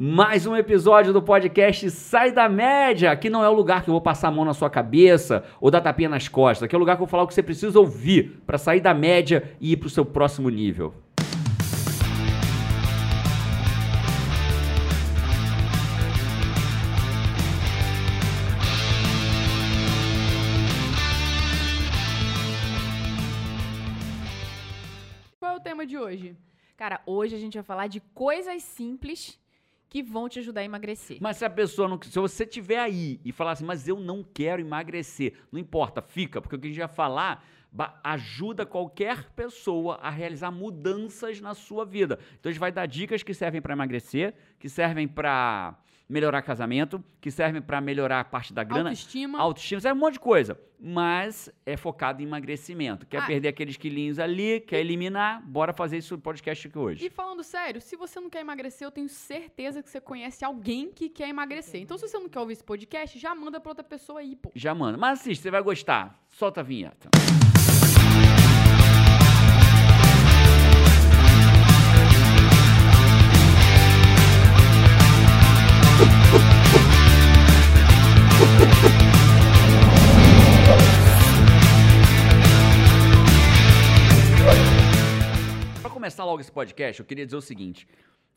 Mais um episódio do podcast Sai da Média. Aqui não é o lugar que eu vou passar a mão na sua cabeça ou dar tapinha nas costas. Aqui é o lugar que eu vou falar o que você precisa ouvir para sair da média e ir para o seu próximo nível. Qual é o tema de hoje? Cara, hoje a gente vai falar de coisas simples que vão te ajudar a emagrecer. Mas se a pessoa não. Se você estiver aí e falar assim, mas eu não quero emagrecer, não importa, fica, porque o que a gente vai falar ajuda qualquer pessoa a realizar mudanças na sua vida. Então a gente vai dar dicas que servem para emagrecer, que servem para melhorar casamento, que servem para melhorar a parte da grana. Autoestima. Autoestima, serve um monte de coisa. Mas é focado em emagrecimento. Quer Ah. perder aqueles quilinhos ali, quer eliminar, bora fazer isso no podcast aqui hoje. E falando sério, se você não quer emagrecer, eu tenho certeza que você conhece alguém que quer emagrecer. Então, se você não quer ouvir esse podcast, já manda pra outra pessoa aí, pô. Já manda. Mas assiste, você vai gostar. Solta a vinheta. Para começar logo esse podcast, eu queria dizer o seguinte: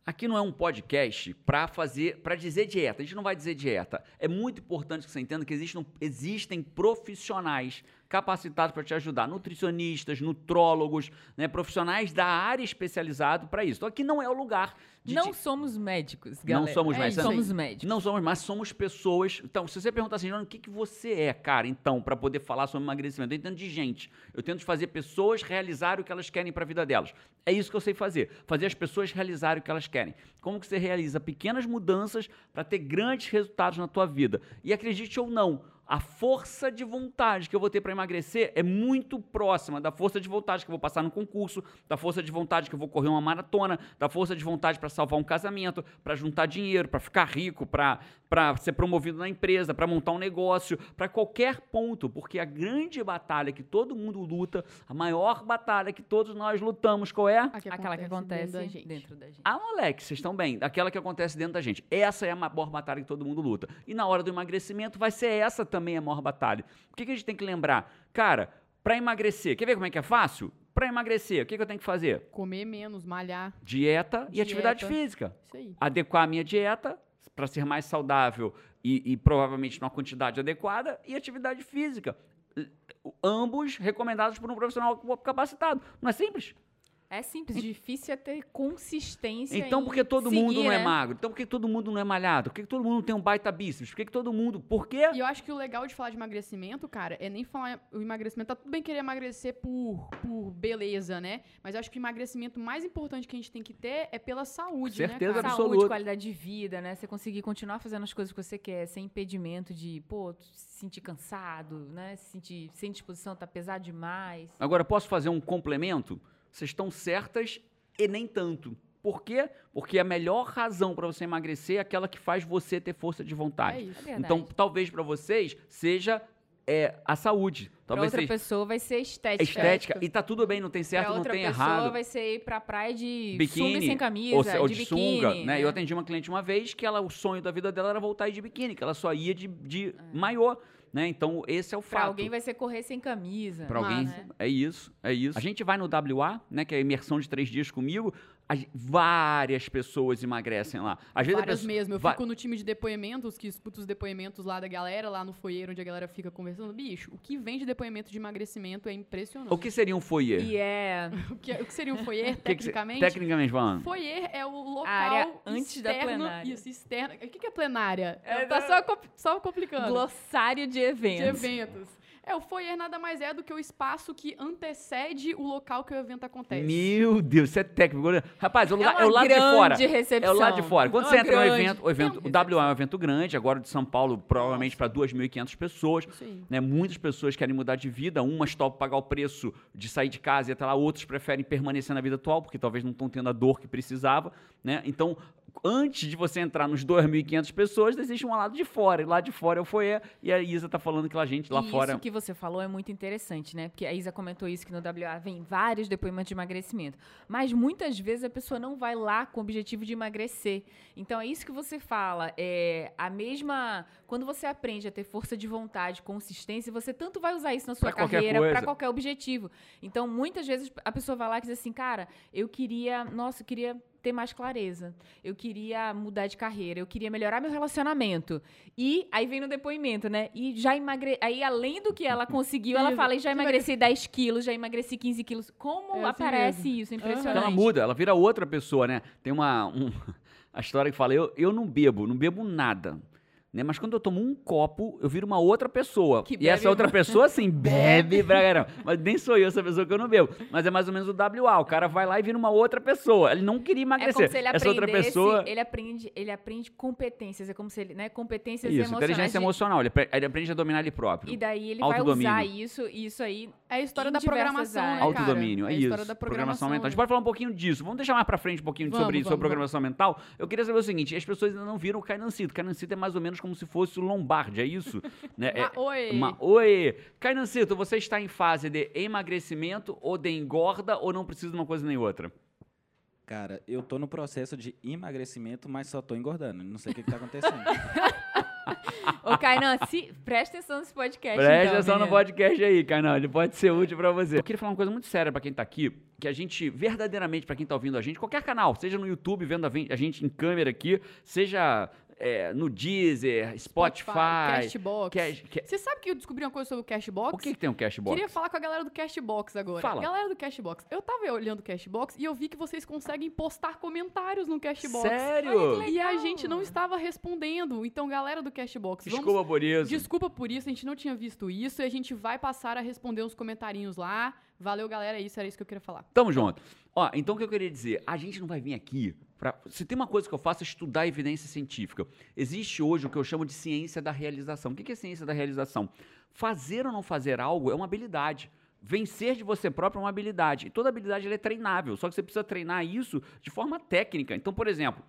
aqui não é um podcast para fazer, para dizer dieta. A gente não vai dizer dieta. É muito importante que você entenda que existem, existem profissionais capacitados para te ajudar, nutricionistas, nutrólogos, né, profissionais da área especializado para isso. Então aqui não é o lugar de não te- somos médicos, Não galera. somos É médicos. Somos médicos. Não somos, mas somos pessoas. Então, se você perguntar assim, Joana, o que, que você é, cara, então, para poder falar sobre emagrecimento? Eu entendo de gente. Eu tento fazer pessoas realizarem o que elas querem para a vida delas. É isso que eu sei fazer. Fazer as pessoas realizarem o que elas querem. Como que você realiza pequenas mudanças para ter grandes resultados na tua vida? E acredite ou não, a força de vontade que eu vou ter para emagrecer é muito próxima da força de vontade que eu vou passar no concurso, da força de vontade que eu vou correr uma maratona, da força de vontade para salvar um casamento, para juntar dinheiro, para ficar rico, para ser promovido na empresa, para montar um negócio, para qualquer ponto, porque a grande batalha que todo mundo luta, a maior batalha que todos nós lutamos, qual é? Que Aquela que acontece dentro da gente. dentro da gente. Ah, Alex, vocês estão bem. Aquela que acontece dentro da gente. Essa é a maior batalha que todo mundo luta. E na hora do emagrecimento vai ser essa também a maior batalha. O que, que a gente tem que lembrar? Cara, para emagrecer, quer ver como é que é fácil? Para emagrecer, o que, que eu tenho que fazer? Comer menos, malhar. Dieta e Dieta. atividade física. Isso aí. Adequar a minha dieta para ser mais saudável e, e provavelmente numa quantidade adequada e atividade física. Ambos recomendados por um profissional capacitado. Não é simples? É simples, difícil é ter consistência Então, em por que todo seguir, mundo não é né? magro? Então, por que todo mundo não é malhado? Por que todo mundo tem um baita bíceps? Por que que todo mundo. Por quê? E eu acho que o legal de falar de emagrecimento, cara, é nem falar o emagrecimento. Tá tudo bem querer emagrecer por, por beleza, né? Mas eu acho que o emagrecimento mais importante que a gente tem que ter é pela saúde, Certeza né, cara? absoluta. Saúde, qualidade de vida, né? Você conseguir continuar fazendo as coisas que você quer, sem impedimento de, pô, se sentir cansado, né? Se sentir sem disposição, tá pesado demais. Agora, posso fazer um complemento? Vocês estão certas e nem tanto. Por quê? Porque a melhor razão para você emagrecer é aquela que faz você ter força de É vontade. isso. É então, talvez para vocês seja é, a saúde. Pra Talvez outra seja pessoa vai ser estética. estética. E tá tudo bem, não tem certo, pra não outra tem pessoa errado. vai ser ir pra praia de biquíni sunga e sem camisa, ou, se- ou de, de, biquíni, sunga, né? né? Eu atendi uma cliente uma vez que ela, o sonho da vida dela era voltar a ir de biquíni, que ela só ia de, de É. maiô, né? Então esse é o Pra fato. alguém vai ser correr sem camisa. Pra alguém, né? é isso, é isso. A gente vai no WA, né, que é a imersão de três dias comigo, várias pessoas emagrecem lá. Às vezes a Várias pessoa- mesmo. Eu va- fico no time de depoimentos, que escuto os depoimentos lá da galera, lá no foyer, onde a galera fica conversando. Bicho, o que vem de depoimento de emagrecimento é impressionante. O que seria um foyer? E é O que, o que seria um foyer, O que que se- tecnicamente? Tecnicamente falando. Foyer é o local área antes da externo- plenária. Isso, externo. O que, que é plenária? É, tá só, só complicando. glossário de de eventos. É, o foyer nada mais é do que o espaço que antecede o local que o evento acontece. Meu Deus, isso é técnico. Rapaz, é o, É lugar- uma é o lado de fora. recepção. É o lado de fora. Quando É você entra no evento, o evento, o WA é um evento grande, agora de São Paulo, provavelmente para 2.500 pessoas. Né? Muitas pessoas querem mudar de vida, umas topam pagar o preço de sair de casa e até lá, outros preferem permanecer na vida atual, porque talvez não estão tendo a dor que precisava, né? Então, antes de você entrar nos 2.500 pessoas, existe um lado de fora. E lá de fora é o foyer. E a Isa tá falando que a gente lá e fora. Isso que você falou é muito interessante, né? Porque a Isa comentou isso que no WA vem vários depoimentos de emagrecimento. Mas muitas vezes a pessoa não vai lá com o objetivo de emagrecer. Então é isso que você fala. É a mesma. Quando você aprende a ter força de vontade, consistência, você tanto vai usar isso na sua Pra carreira, para qualquer objetivo. Então, muitas vezes a pessoa vai lá e diz assim, cara, eu queria. Nossa, eu queria ter mais clareza. Eu queria mudar de carreira, eu queria melhorar meu relacionamento. E aí vem no depoimento, né? E já emagre... Aí, além do que ela conseguiu, ela fala, e já emagreci 10 quilos, já emagreci 15 quilos. Como É assim aparece mesmo. isso? É. Impressionante. Ela muda, ela vira outra pessoa, né? Tem uma. um- a história que fala: eu, eu não bebo, não bebo nada. Né? Mas quando eu tomo um copo, eu viro uma outra pessoa. Que e essa outra pessoa, assim, bebe pra caramba. Mas nem sou eu essa pessoa que eu não bebo. Mas é mais ou menos o WA. O cara vai lá e vira uma outra pessoa. Ele não queria É emagrecer. como se ele essa outra pessoa. ele aprende, ele aprende competências, é como se ele, né, competências Isso, emocionais. inteligência de- emocional. Ele, apre- ele aprende a dominar ele próprio. E daí ele vai usar isso, e isso aí É a história da programação, né, áreas. cara? Autodomínio, é, a isso. história da programação. mental. A gente pode falar um pouquinho disso. Vamos deixar mais pra frente um pouquinho Vamos, sobre, sobre vamos, programação mental. Eu queria saber o seguinte: as pessoas ainda não viram o Cainancito. O Cainancito é mais ou menos como se fosse o Lombardi, é isso? né? É, oi. uma, oi! Cainancito, você está em fase de emagrecimento ou de engorda ou não precisa de uma coisa nem outra? Cara, eu tô no processo de emagrecimento, mas só tô engordando. Não sei o que, que tá acontecendo. Ô, Kainan, se, presta atenção nesse podcast. Presta então, atenção no menino. podcast aí, Kainan. Ele pode ser útil pra você. Eu queria falar uma coisa muito séria pra quem tá aqui, que a gente, verdadeiramente, pra quem tá ouvindo a gente, qualquer canal, seja no YouTube, vendo a ven- a gente em câmera aqui, seja é, no Deezer, Spotify. Cashbox. Cash- ca- Você sabe que eu descobri uma coisa sobre o Cashbox? O que, que tem um Cashbox? Queria falar com a galera do Cashbox agora. Fala. Galera do Cashbox. Eu tava olhando o Cashbox e eu vi que vocês conseguem postar comentários no Cashbox. Sério? E a gente não estava respondendo. Então, galera do Cashbox, vamos Desculpa por isso. Desculpa por isso, a gente não tinha visto isso e a gente vai passar a responder uns comentarinhos lá. Valeu, galera, é isso, era isso que eu queria falar. Tamo junto. Ó, então o que eu queria dizer, a gente não vai vir aqui pra. Se tem uma coisa que eu faço é estudar evidência científica. Existe hoje o que eu chamo de ciência da realização. O que é ciência da realização? Fazer ou não fazer algo é uma habilidade. Vencer de você próprio é uma habilidade. E toda habilidade é treinável. Só que você precisa treinar isso de forma técnica. Então, por exemplo,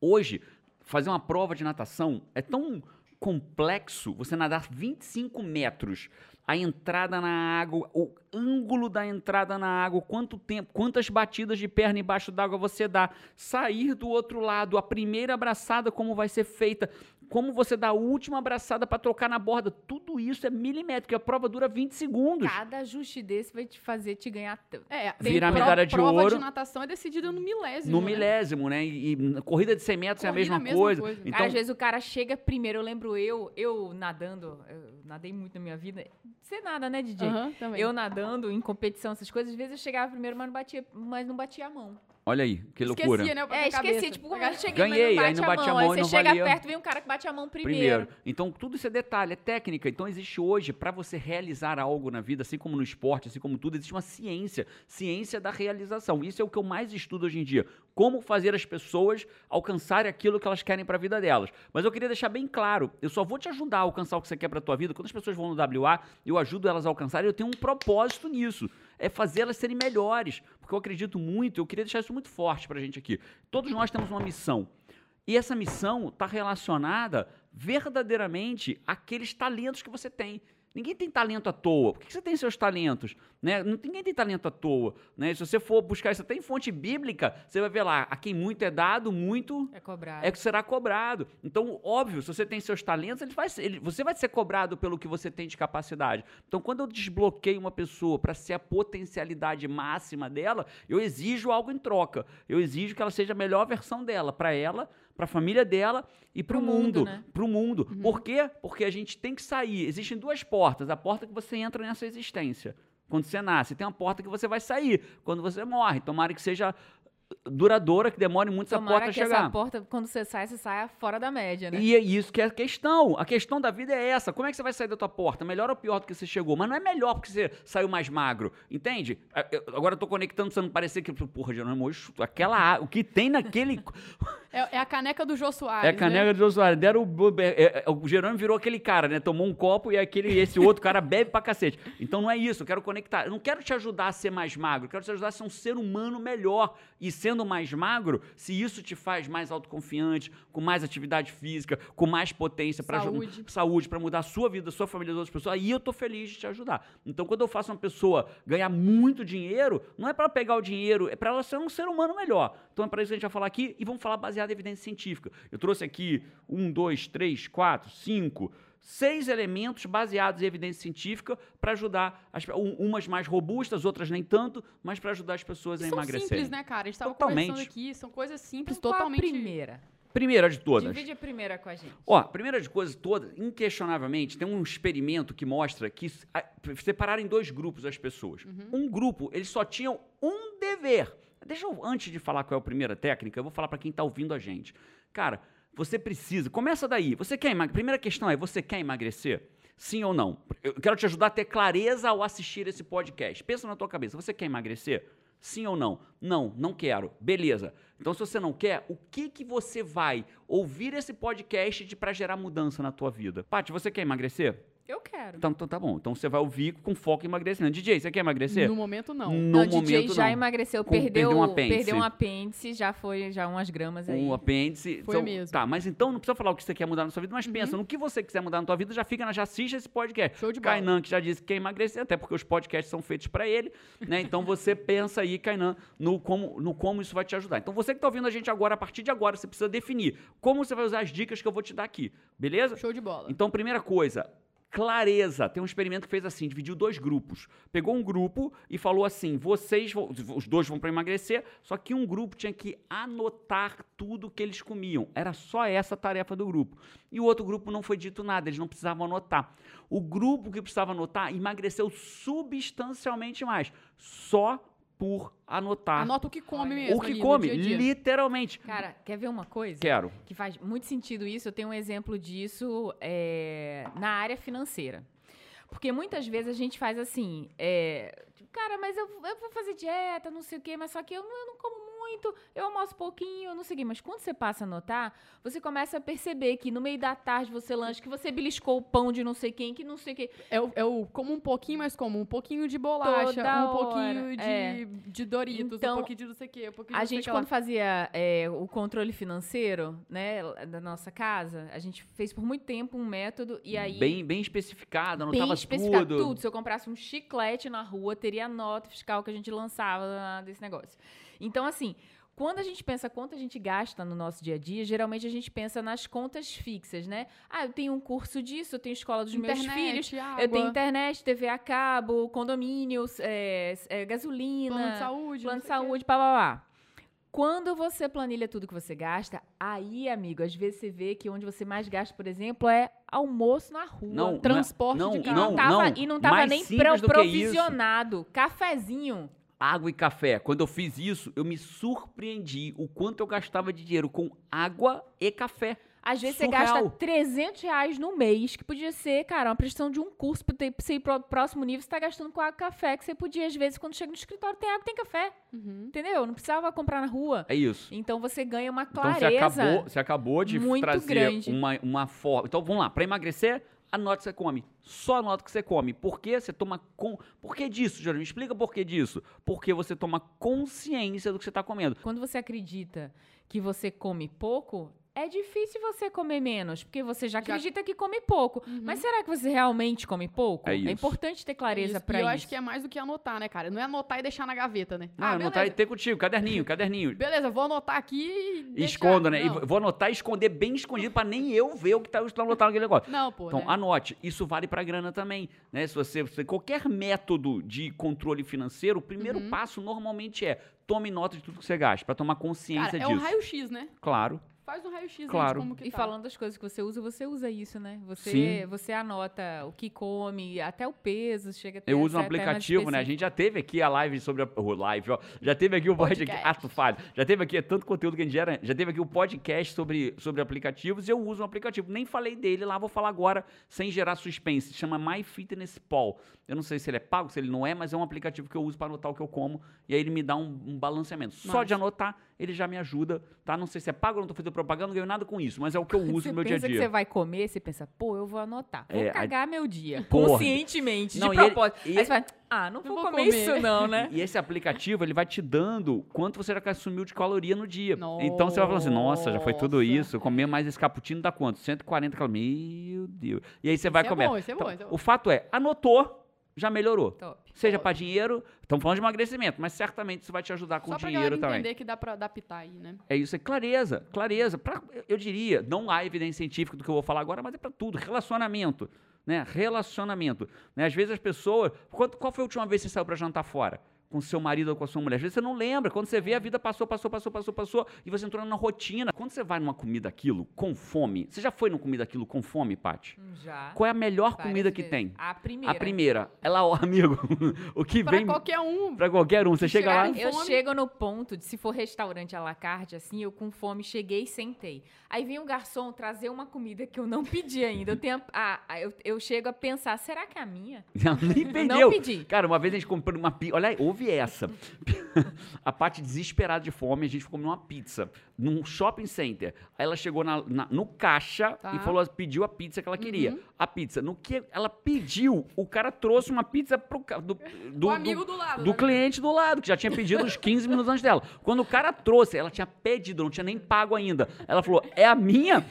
hoje, fazer uma prova de natação é tão complexo você nadar 25 metros. A entrada na água, o ângulo da entrada na água, quanto tempo, quantas batidas de perna embaixo d'água você dá, sair do outro lado, a primeira abraçada, como vai ser feita, como você dá a última abraçada para trocar na borda, tudo isso é milimétrico, a prova dura 20 segundos. Cada ajuste desse vai te fazer te ganhar tanto. É, Virar medalha de prova ouro. de natação é decidida no milésimo. No né? milésimo, né? E, e na corrida de 100 metros é a Corrida, mesma, mesma coisa. coisa. Então, Às vezes o cara chega primeiro. Eu lembro eu, eu nadando, eu nadei muito na minha vida. Você nada, né, DJ? Também. Eu nadando em competição, essas coisas, às vezes eu chegava primeiro, mas não batia, mas não batia a mão. Olha aí, que loucura. Esquecia, né? eu É, a esqueci, cabeça. tipo, eu cheguei, Ganhei, mas aí não não bate a a mão. mão Aí e você não chega valia. perto, vem um cara que bate a mão primeiro. Primeiro. Então, tudo isso é detalhe, é técnica. Então, existe hoje, para você realizar algo na vida, assim como no esporte, assim como tudo, existe uma ciência. Ciência da realização. Isso é o que eu mais estudo hoje em dia. Como fazer as pessoas alcançarem aquilo que elas querem para a vida delas. Mas eu queria deixar bem claro, eu só vou te ajudar a alcançar o que você quer para tua vida. Quando as pessoas vão no WA, eu ajudo elas a alcançarem, eu tenho um propósito nisso. É fazer elas serem melhores. Porque eu acredito muito, eu queria deixar isso muito forte pra gente aqui. Todos nós temos uma missão. E essa missão está relacionada verdadeiramente àqueles talentos que você tem. Ninguém tem talento à toa. Por que você tem seus talentos? Né? Não- Ninguém tem talento à toa. Né? Se você for buscar isso até em fonte bíblica, você vai ver lá, a quem muito é dado, muito É cobrado. é que será cobrado. Então, óbvio, se você tem seus talentos, ele vai ser- ele- você vai ser cobrado pelo que você tem de capacidade. Então, quando eu desbloqueio uma pessoa para ser a potencialidade máxima dela, eu exijo algo em troca. Eu exijo que ela seja a melhor versão dela, para ela, para a família dela e para o mundo. mundo, né? Para o mundo. Por quê? Porque a gente tem que sair. Existem duas portas. A porta que você entra nessa existência. Quando você nasce, tem uma porta que você vai sair quando você morre. Tomara que seja duradoura, que demore muito essa Tomara porta a que chegar. essa porta, quando você sai, você saia fora da média, né? E é isso que é a questão. A questão da vida é essa. Como é que você vai sair da tua porta? Melhor ou pior do que você chegou? Mas não é melhor porque você saiu mais magro. Entende? Agora eu tô conectando, você não parecer que. Porra, Jerônimo, hoje, aquela. O que tem naquele. É, é a caneca do Jô Soares. É a caneca né? de Jô Soares. Deram o, é, é, o Jerônimo virou aquele cara, né? Tomou um copo e aquele, esse outro cara bebe pra cacete. Então não é isso. Eu quero conectar. Eu não quero te ajudar a ser mais magro. Eu quero te ajudar a ser um ser humano melhor. E sendo mais magro, se isso te faz mais autoconfiante, com mais atividade física, com mais potência para Saúde. saúde, para mudar a sua vida, a sua família, das outras pessoas, aí eu tô feliz de te ajudar. Então, quando eu faço uma pessoa ganhar muito dinheiro, não é para pegar o dinheiro, é para ela ser um ser humano melhor. Então, é para isso que a gente vai falar aqui e vamos falar baseado em evidência científica. Eu trouxe aqui um, dois, três, quatro, cinco, seis elementos baseados em evidência científica para ajudar as, um- umas mais robustas, outras nem tanto, mas para ajudar as pessoas a são emagrecerem. simples, né, cara? A gente tava Totalmente. conversando aqui, são coisas simples, a totalmente... primeira? Primeira de todas. Divide a primeira com a gente. Ó, a primeira de coisas todas, inquestionavelmente, tem um experimento que mostra que a- separaram em dois grupos as pessoas. Um grupo, eles só tinham um dever. Deixa eu, antes de falar qual é a primeira técnica, eu vou falar para quem tá ouvindo a gente. Cara, você precisa, começa daí. Você quer emagrecer? Primeira questão é, você quer emagrecer? Sim ou não? Eu quero te ajudar a ter clareza ao assistir esse podcast. Pensa na tua cabeça, você quer emagrecer? Sim ou não? Não, não quero. Beleza. Então, se você não quer, o que que você vai ouvir esse podcast para gerar mudança na tua vida? Paty, você quer emagrecer? Eu quero. Então, então tá bom. Então você vai ouvir com foco em emagrecimento. DJ, você quer emagrecer? No momento, não. No Não, o DJ momento já não. emagreceu, Com- perdeu, perdeu um apêndice. perdeu um apêndice, já foi já umas gramas aí. Um apêndice. Foi Então, mesmo. Tá, mas então não precisa falar o que você quer mudar na sua vida, mas pensa, no que você quiser mudar na tua vida, já fica, na- já assiste esse podcast. Show de bola. Kainan, que já disse que quer emagrecer, até porque os podcasts são feitos para ele, né? Então você pensa aí, Kainan, no como, no como isso vai te ajudar. Então você que tá ouvindo a gente agora, a partir de agora, você precisa definir como você vai usar as dicas que eu vou te dar aqui, beleza? Show de bola. Então, primeira coisa, clareza. Tem um experimento que fez assim, dividiu dois grupos. Pegou um grupo e falou assim: vocês, vão, os dois vão para emagrecer, só que um grupo tinha que anotar tudo que eles comiam. Era só essa a tarefa do grupo. E o outro grupo não foi dito nada, eles não precisavam anotar. O grupo que precisava anotar emagreceu substancialmente mais, só por anotar Anota o que come mesmo. o que come, dia dia. literalmente. Cara, quer ver uma coisa? Quero. Que faz muito sentido isso. Eu tenho um exemplo disso é, na área financeira. Porque muitas vezes a gente faz assim, é, tipo, cara, mas eu, eu vou fazer dieta, não sei o quê, mas só que eu não, eu não como muito, eu almoço pouquinho, eu não sei o quê. Mas quando você passa a notar, você começa a perceber que no meio da tarde você lancha, que você beliscou o pão de não sei quem, que não sei o quê. É o, é o como um pouquinho mais como um pouquinho de bolacha, Toda um pouquinho hora, de, é. de Doritos, Então, um pouquinho de não sei o quê, um pouquinho de A não gente, lá. quando fazia é, o controle financeiro, né, da nossa casa, a gente fez por muito tempo um método e aí... Bem, bem especificado, bem anotava especificado tudo. tudo. Se eu comprasse um chiclete na rua, teria a nota fiscal que a gente lançava desse negócio. Então, assim, quando a gente pensa quanto a gente gasta no nosso dia a dia, geralmente a gente pensa nas contas fixas, né? Ah, eu tenho um curso disso, eu tenho escola dos meus Internet, filhos, água, eu tenho internet, TV a cabo, condomínios, é, é, gasolina, plano de saúde. plano de saúde, pá, pá, pá. Quando você planilha tudo que você gasta, aí, amigo, às vezes você vê que onde você mais gasta, por exemplo, é almoço na rua. Não, é- transporte não, de E carro. não, não, tava, não. e não tava nem pro, provisionado. Cafezinho. Água e café. Quando eu fiz isso, eu me surpreendi o quanto eu gastava de dinheiro com água e café. Às vezes você Surreal. gasta 300 reais no mês, que podia ser, cara, uma prestação de um curso pra, ter, pra você ir pro próximo nível, você tá gastando com água e café, que você podia, às vezes, quando chega no escritório, tem água e tem café. Uhum. Entendeu? Não precisava comprar na rua. É isso. Então você ganha uma Então clareza. você acabou, você acabou de muito trazer grande. uma, uma forma. Então vamos lá, para emagrecer, anote o que você come. Só anota o que você come. Por que você toma com. Por que disso, Jerônimo? Explica por que disso. Porque você toma consciência do que você está comendo. Quando você acredita que você come pouco, é difícil você comer menos, porque você já acredita que come pouco. Mas será que você realmente come pouco? É isso. importante ter clareza Isso. pra e eu isso. acho que é mais do que anotar, né, cara? Não é anotar e deixar na gaveta, né? Ah, anotar e ter contigo, caderninho, caderninho. Beleza, vou anotar aqui e. Esconda, né? E Não, vou anotar e esconder bem escondido para nem eu ver o que está anotado naquele negócio. não pô. Então, né? anote, isso vale para grana também, né? Se você, se qualquer método de controle financeiro, o primeiro Uhum. passo normalmente é tome nota de tudo que você gasta, para tomar consciência Cara, é disso. um raio-x, né? Claro. Faz um raio-x aí de Claro. como que E tá. falando das coisas que você usa, você usa isso, né? Você, Sim. você anota o que come, até o peso, chega até Eu uso um aplicativo, né? A gente já teve aqui a live sobre a o live, ó. Já teve aqui o podcast. Podcast. Ah, tu falha. Já teve aqui é tanto conteúdo que a gente gera. Já teve aqui o podcast sobre, sobre aplicativos e eu uso um aplicativo. Nem falei dele lá, vou falar agora sem gerar suspense. Chama MyFitnessPal. Eu não sei se ele é pago, se ele não é, mas é um aplicativo que eu uso para anotar o que eu como e aí ele me dá um, um balanceamento. Só de anotar, ele já me ajuda, tá? Não sei se é pago, eu não tô fazendo propaganda, não ganho nada com isso, mas é o que eu uso você no meu dia a pensa que dia. você vai comer, você pensa, pô, eu vou anotar. Vou É, a- cagar meu dia. Porra. Conscientemente, Não, de e ele- propósito. e Aí você vai, ah, não Não vou, vou comer, comer. isso não, né? E esse aplicativo, ele vai te dando quanto você já consumiu de caloria no dia. Então você vai falar assim, nossa, já foi tudo Nossa, isso, comer mais esse cappuccino dá quanto? 140 calorias. Meu Deus. E aí você vai é comer. bom, isso é bom, Então, isso é bom. O fato é, anotou, já melhorou. Top. Seja para dinheiro, estamos falando de emagrecimento, mas certamente isso vai te ajudar com Só pra dinheiro também. entender que dá pra adaptar aí, né? É isso, é clareza, clareza. Pra, eu diria, não há evidência científica do que eu vou falar agora, mas é para tudo. Relacionamento, né? Relacionamento. Né? Às vezes as pessoas... Qual foi a última vez que você saiu para jantar fora? Com seu marido ou com a sua mulher. Às vezes você não lembra. Quando você vê, a vida passou, passou, passou, passou, passou, e você entrou na rotina. Quando você vai numa comida aquilo com fome... Você já foi numa comida aquilo com fome, Paty? Hum, Já. Qual é a melhor comida que vezes. tem? A primeira. A primeira. Ela, ó, amigo, o que Pra vem... qualquer um. Pra qualquer um. Você chega lá... Eu chego no ponto de, se for restaurante à la carte, assim, eu com fome cheguei e sentei. Aí vem um garçom trazer uma comida que eu não pedi ainda. Eu, tenho a, a- eu, eu chego a pensar, será que é a minha? Ela nem Eu pediu. não pedi. Cara, uma vez a gente comprou uma pizza. Olha aí, ouve essa. a parte desesperada de fome, a gente ficou numa pizza, num shopping center. Aí ela chegou na- na- no caixa Tá. e falou, pediu a pizza que ela queria. Uhum. A pizza. No que ela pediu, o cara trouxe uma pizza pro, do, do, o amigo do, lado. do né? cliente do lado, que já tinha pedido uns 15 minutos antes dela. Quando o cara trouxe, ela tinha pedido, não tinha nem pago ainda. Ela falou, é a minha?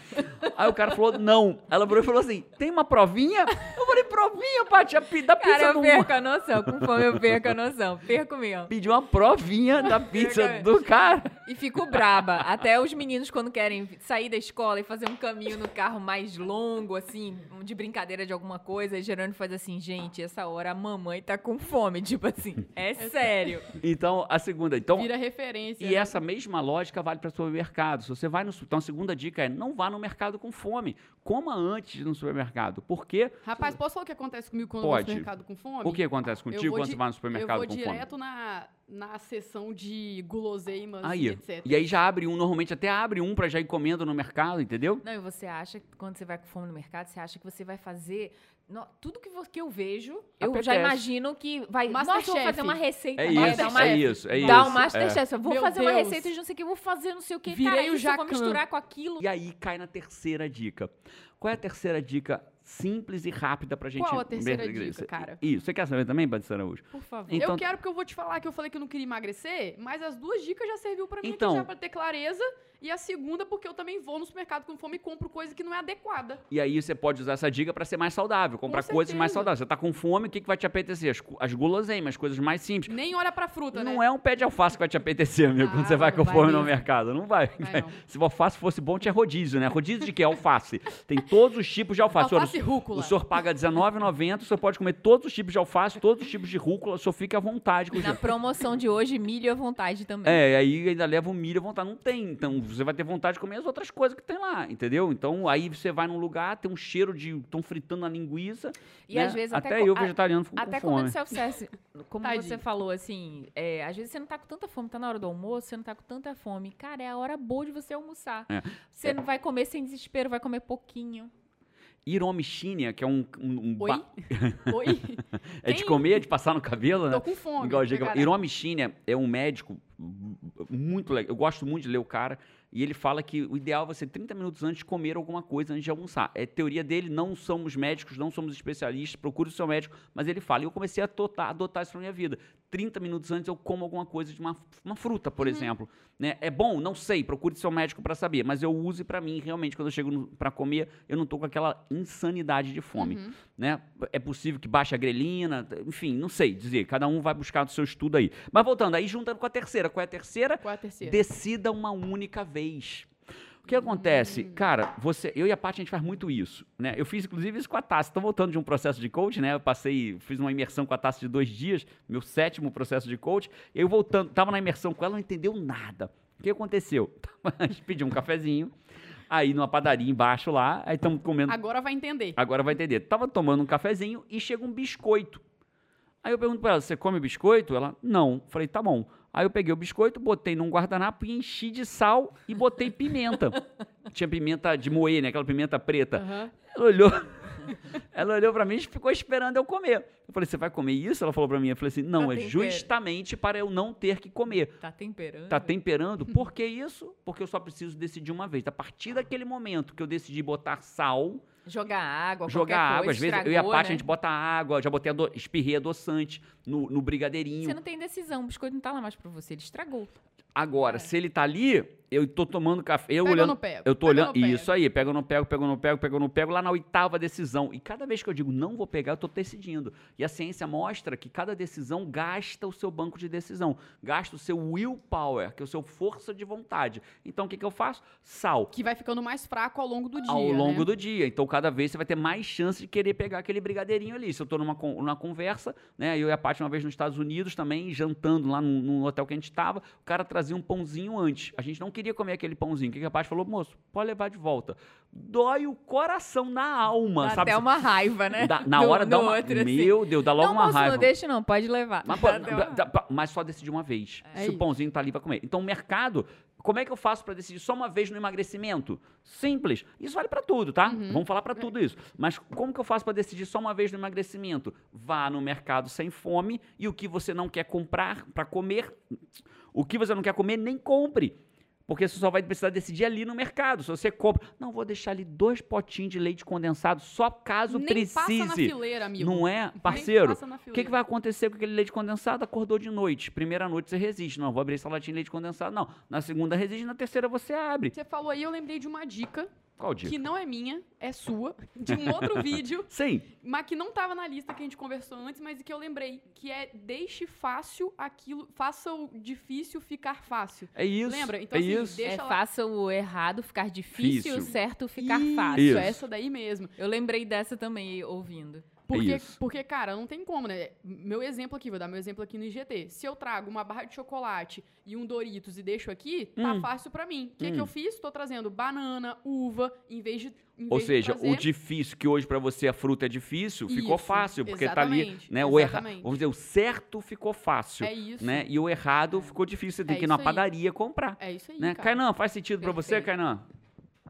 Aí o cara falou, não. Ela virou e falou assim, tem uma provinha? Eu falei, provinha, Paty, da pizza Cara, eu do... perco a noção. Com fome eu perco a noção. Perco mesmo. Pediu uma provinha da pizza do cara. E fico braba. Até os meninos, quando querem sair da escola e fazer um caminho no carro mais longo, assim, de brincadeira de alguma coisa, e Gerônimo faz assim, gente, essa hora a mamãe tá com fome. Tipo assim, é sério. Então, a segunda. Então, Vira referência. E né? essa mesma lógica vale para o supermercado. Se você vai no então a segunda dica é não vá no mercado com fome. Coma antes de ir no supermercado. Por quê? Rapaz, posso falar o que acontece comigo quando Pode. eu vou no supermercado com fome? O que acontece contigo quando você vai no supermercado Eu vou com fome? Direto na, na seção de guloseimas e Aí, etc. e aí já abre um, normalmente até abre um para já ir comendo no mercado, entendeu? Não, e você acha, que quando você vai com fome no mercado, você acha que você vai fazer. no- tudo que, que eu vejo, eu já imagino que vai. Nossa, eu vou fazer uma receita. É isso, uma- é isso, é Dá isso. um Masterchef. Eu Vou Meu fazer uma Deus. receita de não sei o que, vou fazer não sei o que. Virei Cara, o vou misturar com aquilo. E aí cai na terceira dica. Qual é a terceira dica simples e rápida pra gente Qual a terceira emagrecer? dica, cara? Isso, você quer saber também, Patrícia Araújo? Por favor. Então- eu quero porque eu vou te falar que eu falei que eu não queria emagrecer, mas as duas dicas já serviu pra mim Então- aqui já pra ter clareza. E a segunda porque eu também vou no supermercado com fome e compro coisa que não é adequada. E aí você pode usar essa dica para ser mais saudável, comprar Com coisas mais saudáveis. Você tá com fome, o que, que vai te apetecer? As, as guloseimas, coisas mais simples. Nem olha pra fruta, Não né? é um pé de alface que vai te apetecer, amigo, quando Ah, você vai não com vai fome no mesmo. mercado. Não vai. Vai não. Se o alface fosse bom, tinha rodízio, né? Rodízio de quê? Alface. Tem todos os tipos de alface. Alface Senhor, e rúcula. O senhor paga R$19,90, o senhor pode comer todos os tipos de alface, todos os tipos de rúcula, o senhor fica à vontade com Na promoção de hoje, milho à vontade também. É, e aí ainda leva o milho à vontade. Não tem. Então você vai ter vontade de comer as outras coisas que tem lá, entendeu? Então aí você vai num lugar, tem um cheiro de. estão fritando a linguiça. E né? às vezes até até eu, a- vegetariano, fico Até com fome. comendo self-service, como você Tadinho. falou, assim, é, às vezes você não tá com tanta fome, tá na hora do almoço, você não tá com tanta fome. Cara, é a hora boa de você almoçar. É. Você não vai comer sem desespero, vai comer pouquinho. Iromixínia, que é um. um, um Oi? ba- Oi? É de Tem- comer, é de passar no cabelo, né? Tô com fome. Igual Shinya é um médico muito legal. Eu gosto muito de ler o cara. E ele fala que o ideal é você 30 minutos antes comer alguma coisa antes de almoçar. É teoria dele, não somos médicos, não somos especialistas, procure o seu médico, mas ele fala. E eu comecei a adotar, adotar isso pra minha vida. 30 minutos antes eu como alguma coisa de uma, uma fruta, Uhum. por exemplo. Né? É bom? Não sei, procure seu médico para saber. Mas eu uso para mim, realmente, quando eu chego pra comer, eu não tô com aquela insanidade de fome. Uhum. Né? É possível que baixe a grelina, enfim, não sei dizer. Cada um vai buscar do seu estudo aí. Mas voltando, aí juntando com a terceira. Qual é a terceira? Qual é a terceira? Decida uma única vez. O que acontece? Hum. Cara, você, eu e a Paty, a gente faz muito isso, né? Eu fiz, inclusive, isso com a Tassi. Estou voltando de um processo de coach, né? Eu passei, fiz uma imersão com a Tassi de dois dias, meu sétimo processo de coach. Eu voltando, tava na imersão com ela, não entendeu nada. O que aconteceu? A gente pediu um cafezinho, aí numa padaria embaixo lá, aí estamos comendo Agora vai entender. Agora vai entender. Tava tomando um cafezinho e chega um biscoito. Aí eu pergunto pra ela, você come biscoito? Ela, não. Falei, tá bom. Aí eu peguei o biscoito, botei num guardanapo e enchi de sal e botei pimenta. Tinha pimenta de moer, né? Aquela pimenta preta. Aham. Ela olhou, ela olhou pra mim e ficou esperando eu comer. Eu falei, você vai comer isso? Ela falou pra mim. Eu falei assim, não, Tá é tempero. justamente para eu não ter que comer. Tá temperando? Tá temperando? Por que isso? Porque eu só preciso decidir uma vez. A partir daquele momento que eu decidi botar sal, Jogar água, jogar água, coisa, às vezes eu e a Paty, né? a gente bota água, já botei ado espirrei adoçante no, no brigadeirinho. Você não tem decisão, o biscoito não tá lá mais pra você, ele estragou. Agora, É. se ele tá ali, eu tô tomando café, eu Pega ou olhando. não pega? Eu tô ou olhando. Isso aí, pega ou não pego, pega ou não pego, pega ou não pego, lá na oitava decisão. E cada vez que eu digo não vou pegar, eu tô decidindo. E a ciência mostra que cada decisão gasta o seu banco de decisão, gasta o seu willpower, que é o seu força de vontade. Então o que, que eu faço? Sal. Que vai ficando mais fraco ao longo do dia. Ao longo né? do dia. Então, cada vez você vai ter mais chance de querer pegar aquele brigadeirinho ali. Se eu tô numa, numa conversa, né? Eu e a Paty uma vez nos Estados Unidos também, jantando lá no, no hotel que a gente tava, o cara um pãozinho antes. A gente não queria comer aquele pãozinho. O que, que a Paty falou? Moço, pode levar de volta. Dói o coração na alma, Dá sabe? até uma raiva, né? Dá- na Do- hora dá uma. outro, assim. Meu Deus, dá logo não, uma moço, raiva. não deixa não, pode levar. Mas, pô, uma- mas só decidir uma vez. É Se o isso. pãozinho tá ali, vai comer. Então, o mercado, como é que eu faço para decidir só uma vez no emagrecimento? Simples. Isso vale para tudo, tá? Uhum. Vamos falar para tudo isso. Mas como que eu faço para decidir só uma vez no emagrecimento? Vá no mercado sem fome e o que você não quer comprar para comer, o que você não quer comer, nem compre. Porque você só vai precisar decidir ali no mercado. Se você compra, não, vou deixar ali dois potinhos de leite condensado só caso Nem precise. passa na fileira, amigo. Não é, parceiro? passa na O que, que vai acontecer com aquele leite condensado? Acordou de noite. Primeira noite você resiste. Não, vou abrir essa latinha de leite condensado. Não. Na segunda resiste, na terceira você abre. Você falou aí, eu lembrei de uma dica Qual dia? que não é minha, é sua, de um outro vídeo, Sim. mas que não tava na lista que a gente conversou antes, mas que eu lembrei, que é deixe fácil aquilo, faça o difícil ficar fácil. É isso. Lembra? Então, é assim, isso. deixa É, lá. faça o errado ficar difícil, Difícil. o certo ficar Isso, fácil. Isso. essa daí mesmo. Eu lembrei dessa também, ouvindo. Porque, isso. porque, cara, não tem como, né? Meu exemplo aqui, vou dar meu exemplo aqui no IGT. Se eu trago uma barra de chocolate e um Doritos e deixo aqui, tá Hum. fácil pra mim. O que, Hum. que eu fiz? Tô trazendo banana, uva, em vez de. em Ou vez de seja, trazer- o difícil, que hoje pra você a fruta é difícil, ficou Isso, fácil, porque tá ali, exatamente, né? O erra... exatamente. Vamos dizer, o certo ficou fácil, É isso. né? E o errado ficou difícil, você tem É que ir na padaria comprar, É isso aí, né? cara. Kainan, faz sentido pra você. Kainan?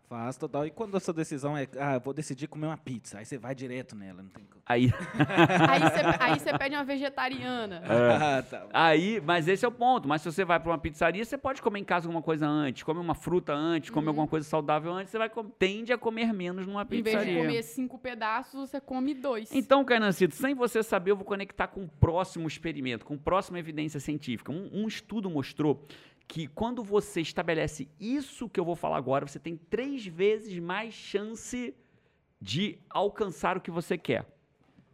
Faz total. E quando a sua decisão é, ah, vou decidir comer uma pizza, aí você vai direto nela. Não tem como. Aí, Aí você pede uma vegetariana. Ah, tá. Aí, mas esse é o ponto. Mas se você vai pra uma pizzaria, você pode comer em casa alguma coisa antes, come uma fruta antes, come alguma coisa saudável antes, você vai com- tende a comer menos numa Em vez de pizzaria. comer cinco pedaços, você come dois. Então, Cainancito, sem você saber, eu vou conectar com o próximo experimento, com a próxima evidência científica. Um, um estudo mostrou que quando você estabelece isso que eu vou falar agora, você tem três vezes mais chance de alcançar o que você quer.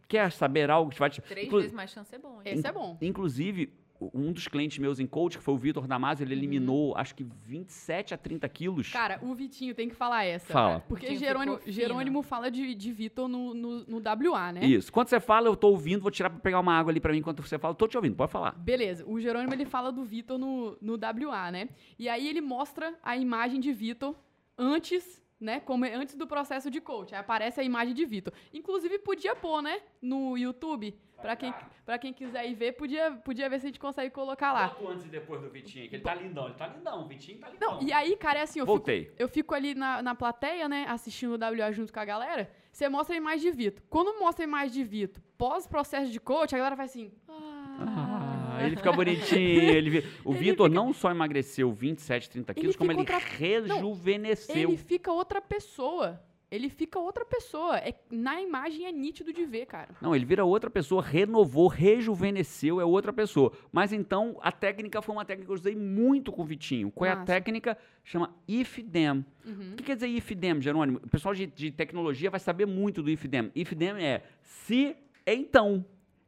Quer saber algo que vai te... Três Inclu- vezes mais chance é bom. hein? Esse é bom. Inclusive, um dos clientes meus em coach, que foi o Vitor Damasio, ele eliminou acho que 27 a 30 quilos. Uhum. Cara, o Vitinho tem que falar essa. Fala. cara, Porque Jerônimo. Jerônimo fala de, de Vitor no, no, no WA, né? Isso. Quando você fala, eu tô ouvindo, vou tirar pra pegar uma água ali pra mim enquanto você fala. Tô te ouvindo, pode falar. Beleza, o Jerônimo ele fala do Vitor no, no WA, né? E aí ele mostra a imagem de Vitor antes, né? Como é antes do processo de coach. Aí aparece a imagem de Vitor. Inclusive podia pôr, né? No YouTube. Pra quem, pra quem quiser ir ver, podia, podia ver se a gente consegue colocar lá. Bota o antes e depois do Vitinho, que ele tá lindão, ele tá lindão, o Vitinho tá Não, e aí, cara, é assim, eu fico, Voltei. eu fico ali na, na plateia, né, assistindo o WA junto com a galera, você mostra a imagem de Vitor. Quando mostra a imagem de Vitor pós-processo de coach, a galera faz assim... Ah, Ah, ele fica bonitinho. Ele O Ele Vitor fica- não só emagreceu 27, 30 Ele quilos, como fica ele outra- Não, rejuvenesceu. ele fica outra pessoa. Ele fica outra pessoa. É, na imagem é nítido de ver, cara. Não, ele vira outra pessoa, renovou, rejuvenesceu, é outra pessoa. Mas então, a técnica foi uma técnica que eu usei muito com o Vitinho. Qual é a técnica? Chama if then. Uhum. O que quer dizer if then, Jerônimo? O pessoal de, de tecnologia vai saber muito do if then. If then é se então.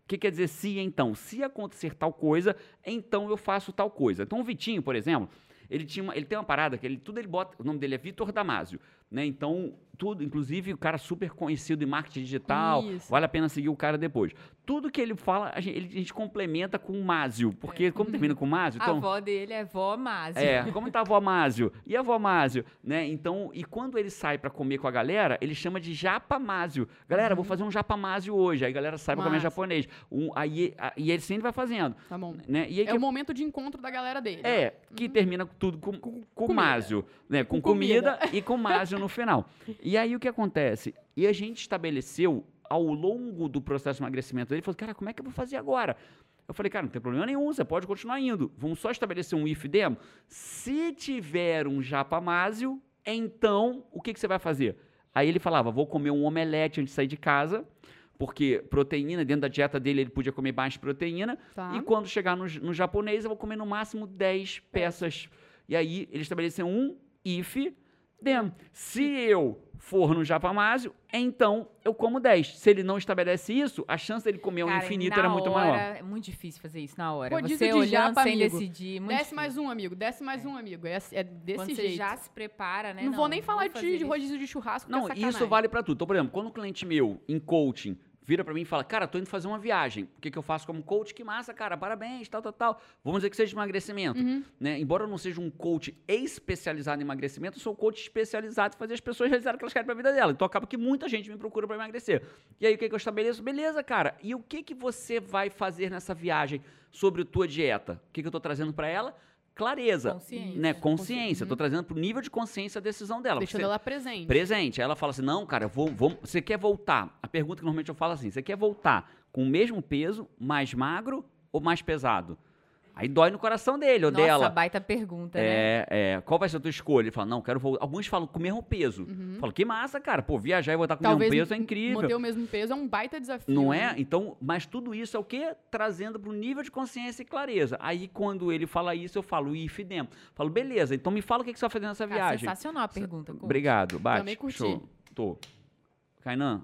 O que quer dizer se então? Se acontecer tal coisa, então eu faço tal coisa. Então o Vitinho, por exemplo, ele, tinha uma- ele tem uma parada que ele, tudo ele bota. O nome dele é Vitor Damasio. Né? Então, tudo, inclusive o cara super conhecido em marketing digital, Isso. vale a pena seguir o cara depois. Tudo que ele fala, a gente, a gente complementa com Másio, porque como termina com Másio, A então... avó dele é vó Másio. É, como tá a avó Másio? E a avó Másio, né? Então, e quando ele sai pra comer com a galera, ele chama de japa Másio. Galera, vou fazer um japa Másio hoje. Aí a galera sai pra comer Massa. japonês. Um, aí, a- e ele sempre vai fazendo, Tá bom. né? E aí É que- o momento de encontro da galera dele. é, que termina tudo com, com, com. Másio, né? Com, Com comida. comida. e com Másio no final. E aí o que acontece? E a gente estabeleceu ao longo do processo de emagrecimento dele, falou, cara, como é que eu vou fazer agora? Eu falei, cara, não tem problema nenhum, você pode continuar indo. Vamos só estabelecer um if demo. Se tiver um japamásio, então o que, que você vai fazer? Aí ele falava, vou comer um omelete antes de sair de casa, porque proteína, dentro da dieta dele, ele podia comer mais proteína. Tá. E quando chegar no, no japonês, eu vou comer no máximo 10 peças. E aí ele estabeleceu um if then. Se eu for no japamásio, então eu como 10. Se ele não estabelece isso, a chance dele comer um infinito era muito hora, maior. É muito difícil fazer isso na hora. Rodízio você de olhando japa, sem amigo. decidir. Muito Desce difícil. mais um, amigo. Desce mais um, amigo. É, é desse Quando jeito. você já se prepara, né? não, vou nem falar de, de isso. rodízio de churrasco, Não, é isso sacanagem. vale pra tudo. Então, por exemplo, quando um cliente meu, em coaching, vira pra mim e fala, cara, tô indo fazer uma viagem. O que, que eu faço como coach? Que massa, cara, parabéns, tal, tal, tal. Vamos dizer que seja de emagrecimento. Uhum. Né? Embora eu não seja um coach especializado em emagrecimento, eu sou um coach especializado em fazer as pessoas realizarem o que elas querem pra vida dela. Então acaba que muita gente me procura pra emagrecer. E aí o que, que eu estabeleço? Beleza, cara. E o que, que você vai fazer nessa viagem sobre a tua dieta? O que, que eu tô trazendo pra ela? Clareza. Consciência. Né? Consciência. Tô trazendo pro nível de consciência a decisão dela. Deixando Você- ela presente. presente. Aí ela fala assim: não, cara, vou, vou- você quer voltar? A pergunta que normalmente eu falo assim: você quer voltar com o mesmo peso, mais magro ou mais pesado? Aí dói no coração dele ou Nossa, dela. baita pergunta, né? É, é, qual vai ser a tua escolha? Ele fala, não, quero voltar. Alguns falam com o mesmo peso. Uhum. Falo, que massa, cara. Pô, viajar e voltar com o Talvez mesmo peso é incrível. manter o mesmo peso é um baita desafio. Não né? é? Então, mas tudo isso é o quê? Trazendo para o nível de consciência e clareza. Aí, quando ele fala isso, eu falo, if them. Falo, beleza, então me fala o que que você vai fazer nessa Cara, viagem. sensacional a pergunta. coach. Obrigado, bate. Também curti. Show. Tô. Kainan,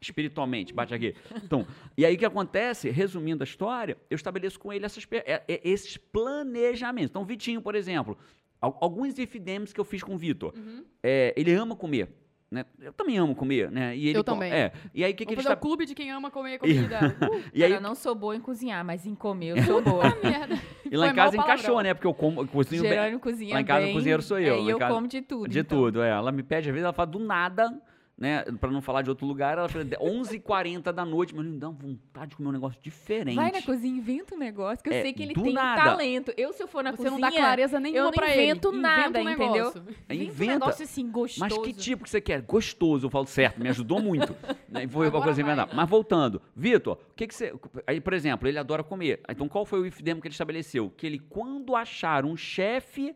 espiritualmente, bate aqui. Então, e aí o que acontece, resumindo a história, eu estabeleço com ele essas, é- é- esses planejamentos. Então, Vitinho, por exemplo, al- alguns ifdems que eu fiz com o Vitor. Uhum. É, ele ama comer. Né? Eu também amo comer, né? E ele Eu também. É. E aí o que, que ele Vamos fazer o está... clube de quem ama comer comida. Uh, E aí, Cara, eu não sou boa em cozinhar, mas em comer eu sou boa. e lá em casa encaixou, né? Porque eu como, eu cozinho bem. Cozinha Lá em casa o bem, cozinheiro sou eu, é, E eu casa- como de tudo. De então. tudo, é. Ela me pede, às vezes, ela fala do nada, né? Pra não falar de outro lugar, ela fala 11h40 da noite, mas me dá vontade de comer um negócio diferente. Vai na cozinha, inventa um negócio, que eu É, sei que ele tem nada. talento. Eu, se eu for na Você cozinha, não dá clareza nenhuma eu não pra ele. invento Inventa nada, um entendeu? inventa um negócio assim, gostoso. Mas que tipo que você quer? Gostoso, eu falo certo, me ajudou muito. né? Uma Agora coisa vai. inventar. Mas voltando, Vitor, o que, que você. Aí, por exemplo, ele adora comer. Então, qual foi o if demo que ele estabeleceu? Que ele, quando achar um chefe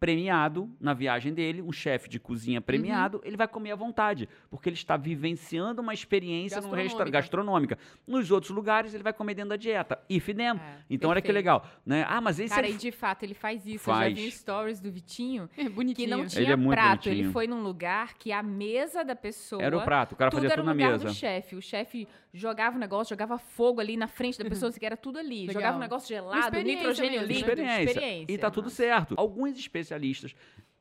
premiado na viagem dele, um chefe de cozinha premiado, ele vai comer à vontade, porque ele está vivenciando uma experiência no restaurante Gastronômica. gastronômica. Nos outros lugares, ele vai comer dentro da dieta. If them. É, então, olha que perfeito. legal. Né? Ah, mas esse Cara, ele e de fato, ele faz isso. Eu já Faz. vi stories do Vitinho que Bonitinho. não tinha Ele é muito prato. bonitinho. Ele foi num lugar que a mesa da pessoa. era o prato, o cara tudo fazia era tudo na lugar mesa. do chefe. O chefe jogava o negócio, jogava fogo ali na frente da pessoa, que era tudo ali. Legal. Jogava um negócio gelado, experiência nitrogênio líquido, experiência. experiência. E tá tudo certo. Alguns especialistas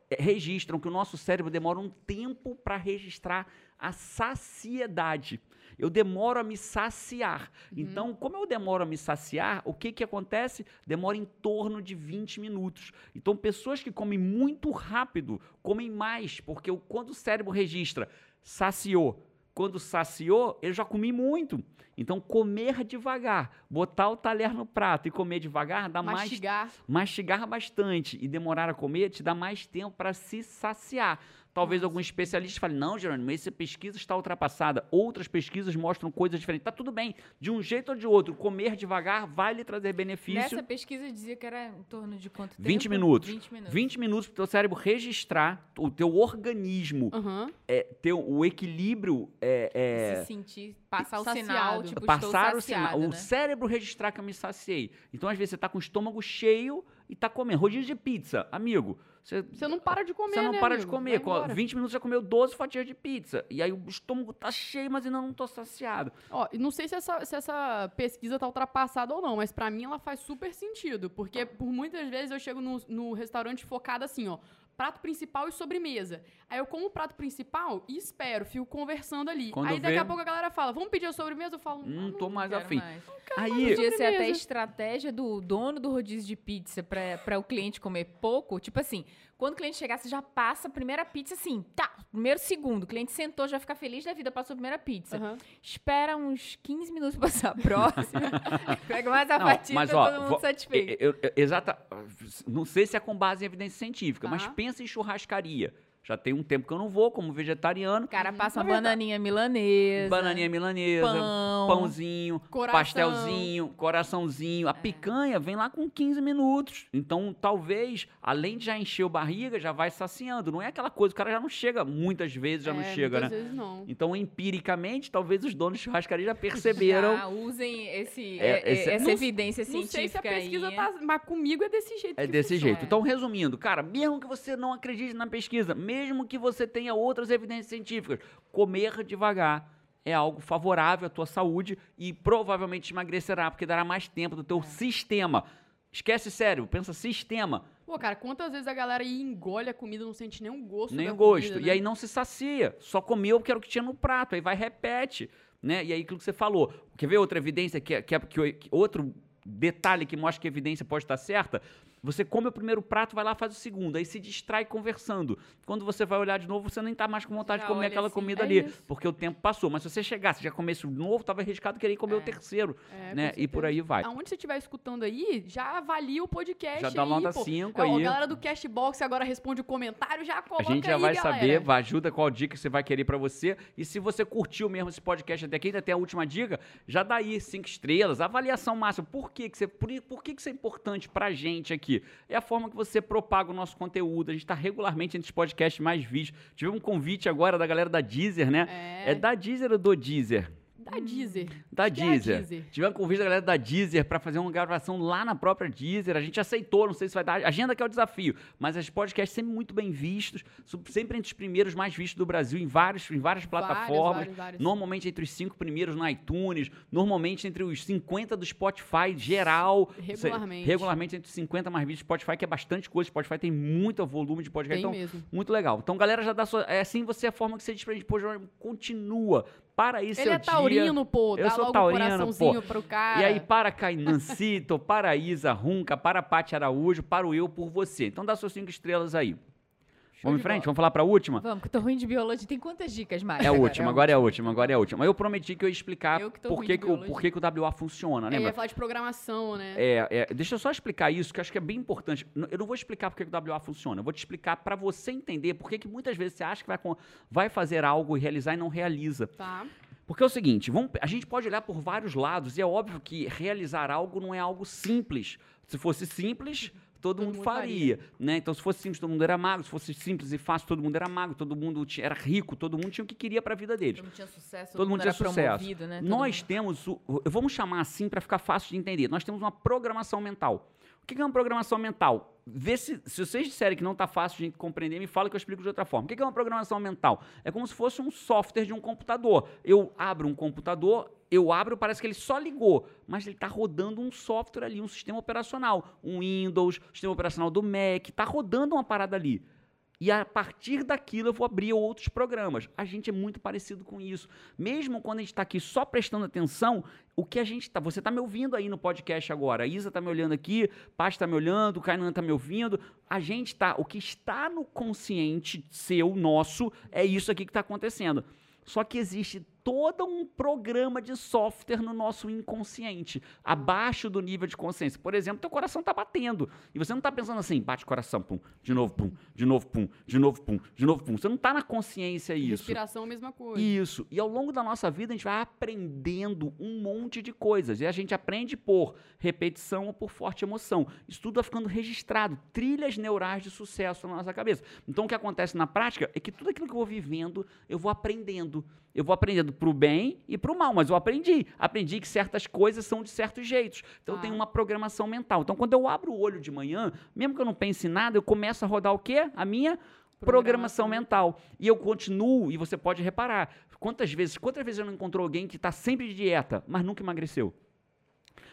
eh, registram que o nosso cérebro demora um tempo para registrar a saciedade. Eu demoro a me saciar. Então, como eu demoro a me saciar, o que que acontece? Demora em torno de 20 minutos. Então, pessoas que comem muito rápido, comem mais, porque quando o cérebro registra saciou, quando saciou, eu já comi muito. Então, comer devagar, botar o talher no prato e comer devagar dá mais Mastigar. mastigar bastante e demorar a comer te dá mais tempo para se saciar. Talvez algum especialista fale, não, Jerônimo, essa pesquisa está ultrapassada. Outras pesquisas mostram coisas diferentes. Tá tudo bem. De um jeito ou de outro, comer devagar vai lhe trazer benefício. Nessa pesquisa dizia que era em torno de quanto tempo? 20 minutos. 20 minutos. 20 minutos para o teu cérebro registrar o teu organismo, Aham. é, ter o equilíbrio é, é, Se sentir, passar o Saciado. sinal, tipo, passar estou o sinal, saciado, o né? cérebro registrar que eu me saciei. Então, às vezes, você tá com o estômago cheio e tá comendo. Rodízio de pizza, amigo. Você, Você não para de comer, você não né, para de amigo? comer. Vai Com embora. 20 minutos já comeu 12 fatias de pizza. E aí o estômago tá cheio, mas ainda não tô saciado. Ó, não sei se essa, se essa pesquisa tá ultrapassada ou não, mas pra mim ela faz super sentido. Porque por muitas vezes eu chego no, no restaurante focado assim, ó. Prato principal e sobremesa. Aí eu como o prato principal e espero, fico conversando ali. Quando Aí daqui vê- a pouco a galera fala, vamos pedir a sobremesa? Eu falo, Não "Ah, tô mais afim. mais. Aí, Podia ser até estratégia do dono do rodízio de pizza para o cliente comer pouco. Tipo assim, quando o cliente chegar, você já passa a primeira pizza assim, tá, primeiro segundo. O cliente sentou, já fica feliz da vida, passou a primeira pizza. Aham. Espera uns 15 minutos pra passar a próxima. Pega mais a Não, fatia mas, tá ó, todo mundo satisfeito. eu- eu- exata, não sei se é com base em evidência científica, mas Tá. pensa em churrascaria. Já tem um tempo que eu não vou, como vegetariano. O cara passa uma bananinha milanesa. Bananinha milanesa, Pão. pãozinho, Coração. pastelzinho, coraçãozinho. A picanha vem lá com 15 minutos. Então, talvez, além de já encher o barriga, já vai saciando. Não é aquela coisa, o cara já não chega, muitas vezes já não É, chega, né? muitas vezes não. Então, empiricamente, talvez os donos de churrascaria já perceberam. Já usem esse, É, é, esse- essa Não- evidência Não sei se a científica pesquisa aí. tá. Mas comigo é desse jeito. É desse funciona. jeito. Então, resumindo, cara, mesmo que você não acredite na pesquisa, mesmo que você tenha outras evidências científicas, comer devagar é algo favorável à tua saúde e provavelmente te emagrecerá, porque dará mais tempo do É. teu sistema. Esquece cérebro, pensa sistema, Pô, cara, quantas vezes a galera engole a comida, não sente o gosto nem gosto. comida, E né? aí não se sacia, só comeu porque era o que tinha no prato, aí vai e repete, né? E aí aquilo que você falou. Quer ver outra evidência que, é- que, é- que que outro detalhe que mostra que a evidência pode estar certa? Você come o primeiro prato, vai lá faz o segundo, aí se distrai conversando. Quando você vai olhar de novo, você nem tá mais com vontade Já de comer aquela assim, comida é ali, isso. porque o tempo passou. Mas se você chegasse, já comesse o novo, tava arriscado querer comer o É. terceiro, É, né? E por aí vai. Aonde você estiver escutando aí, já avalia o podcast Já dá aí, nota pô. 5 Ó, aí. A galera do Cashbox agora responde o comentário, já A coloca gente já aí, vai galera. saber, vai ajuda qual dica você vai querer pra você. E se você curtiu mesmo esse podcast até aqui, ainda tem a última dica, já dá aí cinco estrelas, avaliação máxima. Por que, que, você, por, por que, que isso é importante pra gente aqui? É a forma que você propaga o nosso conteúdo. A gente tá regularmente entre os podcasts mais vistos. Tivemos um convite agora da galera da Deezer, né? É, É da Deezer ou do Deezer? Da Deezer. Da Acho que é Deezer. Deezer. Tivemos convite da galera da Deezer pra fazer uma gravação lá na própria Deezer. A gente aceitou, não sei se vai dar. Agenda que é o desafio. Mas os podcasts sempre muito bem vistos, sempre entre os primeiros mais vistos do Brasil em, vários, em várias plataformas. Vários, vários. Normalmente entre os cinco primeiros no iTunes, normalmente entre os 50 do Spotify geral. Regularmente. Regularmente entre os 50 mais vistos do Spotify, que é bastante coisa. Spotify tem muito volume de podcast. Tem então, mesmo. muito legal. Então, galera, já dá sua. É assim você é a forma que você desprende. Pô, Jerônimo, continua. Para aí Ele seu é dia. taurino, pô. Eu Dá sou logo taurino, coraçãozinho pô. pro cara. E aí, para Cainancito, para Isa Runca, para Paty Araújo, para o Eu por Você. Então dá suas cinco estrelas aí. Vamos em frente? Vamos falar para a última? Vamos, que eu tô ruim de biologia. Tem quantas dicas mais? É a última, agora é a última, agora é a última. Eu prometi que eu ia explicar Eu que por que, que, o, por que, que o WA funciona, É, ia lembra? falar de programação, né? É, é, deixa eu só explicar isso, que eu acho que é bem importante. Eu não vou explicar por que que o WA funciona, eu vou te explicar para você entender por que que muitas vezes você acha que vai, vai fazer algo e realizar e não realiza. Tá. Porque é o seguinte, vamos- a gente pode olhar por vários lados e é óbvio que realizar algo não é algo simples. Se fosse simples, todo, Todo mundo, mundo faria, né? Então, se fosse simples, todo mundo era magro. Se fosse simples e fácil, todo mundo era magro. Todo mundo ti- era rico. Todo mundo tinha o que queria para a vida deles. Todo mundo tinha sucesso, Todo mundo tinha era sucesso. promovido, né? Nós mundo- temos, o- vamos chamar assim para ficar fácil de entender. Nós temos uma programação mental. Que que é uma programação mental? Vê se, se vocês disserem que não está fácil de compreender, me fala que eu explico de outra forma. O que é uma programação mental? É como se fosse um software de um computador. Eu abro um computador, eu abro, parece que ele só ligou, mas ele está rodando um software ali, um sistema operacional, um Windows, sistema operacional do Mac, está rodando uma parada ali. E a partir daquilo eu vou abrir outros programas. A gente é muito parecido com isso. Mesmo quando a gente está aqui só prestando atenção, o que a gente está. Você está me ouvindo aí no podcast agora. A Isa está me olhando aqui, Paty está me olhando, o Kainan está me ouvindo. A gente está. O que está no consciente seu, nosso, é isso aqui que está acontecendo. Só que existe todo um programa de software no nosso inconsciente, abaixo do nível de consciência. Por exemplo, teu coração está batendo e você não está pensando assim, bate coração, pum, de novo, pum, de novo, pum, de novo, pum, de novo, pum. Você não está na consciência isso. Respiração, mesma coisa. Isso. E ao longo da nossa vida, a gente vai aprendendo um monte de coisas. E a gente aprende por repetição ou por forte emoção. Isso tudo vai ficando registrado, trilhas neurais de sucesso na nossa cabeça. Então, o que acontece na prática é que tudo aquilo que eu vou vivendo, eu vou aprendendo. Eu vou aprendendo pro bem e pro mal, mas eu aprendi. Aprendi que certas coisas são de certos jeitos. Então, eu Ah. tenho uma programação mental. Então, quando eu abro o olho de manhã, mesmo que eu não pense em nada, eu começo a rodar o quê? A minha programação Programação. mental. E eu continuo, e você pode reparar, quantas vezes, quantas vezes eu não encontrou alguém que está sempre de dieta, mas nunca emagreceu?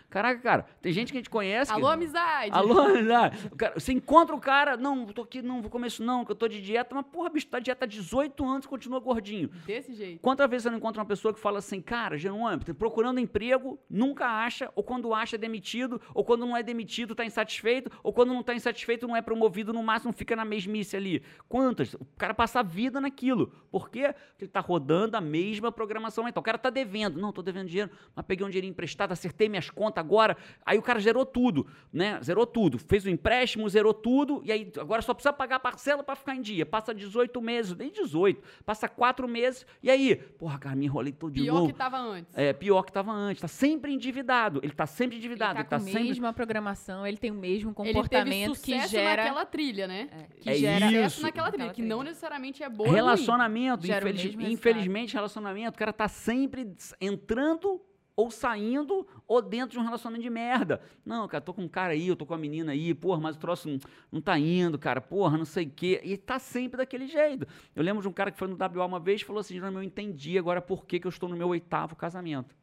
Caraca, cara, tem gente que a gente conhece. que- Alô, amizade! Alô, amizade. Cara- você encontra o cara, não, tô aqui, não, vou comer isso não, que eu tô de dieta, mas porra, bicho, tá de dieta há 18 anos e continua gordinho. Desse jeito. Quantas vezes você não encontra uma pessoa que fala assim, cara, Jerônimo, procurando emprego, nunca acha, ou quando acha é demitido, ou quando não é demitido tá insatisfeito, ou quando não tá insatisfeito não é promovido, no máximo fica na mesmice ali. Quantas? O cara passa a vida naquilo. Por quê? Porque ele tá rodando a mesma programação mental. O cara tá devendo. Não, tô devendo dinheiro, mas peguei um dinheiro emprestado, acertei minhas contas, conta agora. Aí o cara zerou tudo, né? Zerou tudo. Fez o empréstimo, zerou tudo, e aí agora só precisa pagar a parcela para ficar em dia. Passa 18 meses, nem 18, passa 4 meses, e aí? Porra, cara, me enrolei todo de Pior novo. que tava antes. É, pior que tava antes. Tá sempre endividado. Ele tá sempre Ele endividado. tá Ele tá, com a sempre. mesma programação, ele tem o mesmo Ele teve comportamento que gera... naquela trilha, né? é, Que É gera isso. sucesso naquela trilha, que não necessariamente é boa. ruim. Relacionamento, infeliz- resultado. infelizmente, relacionamento, o cara tá sempre entrando ou saindo ou dentro de um relacionamento de merda. Não, cara, tô com um cara aí, eu tô com a menina aí, porra, mas o troço não, não tá indo, cara, porra, não sei o quê. E tá sempre daquele jeito. Eu lembro de um cara que foi no WA uma vez e falou assim, Jerônimo, eu entendi agora por que, que eu estou no meu oitavo casamento.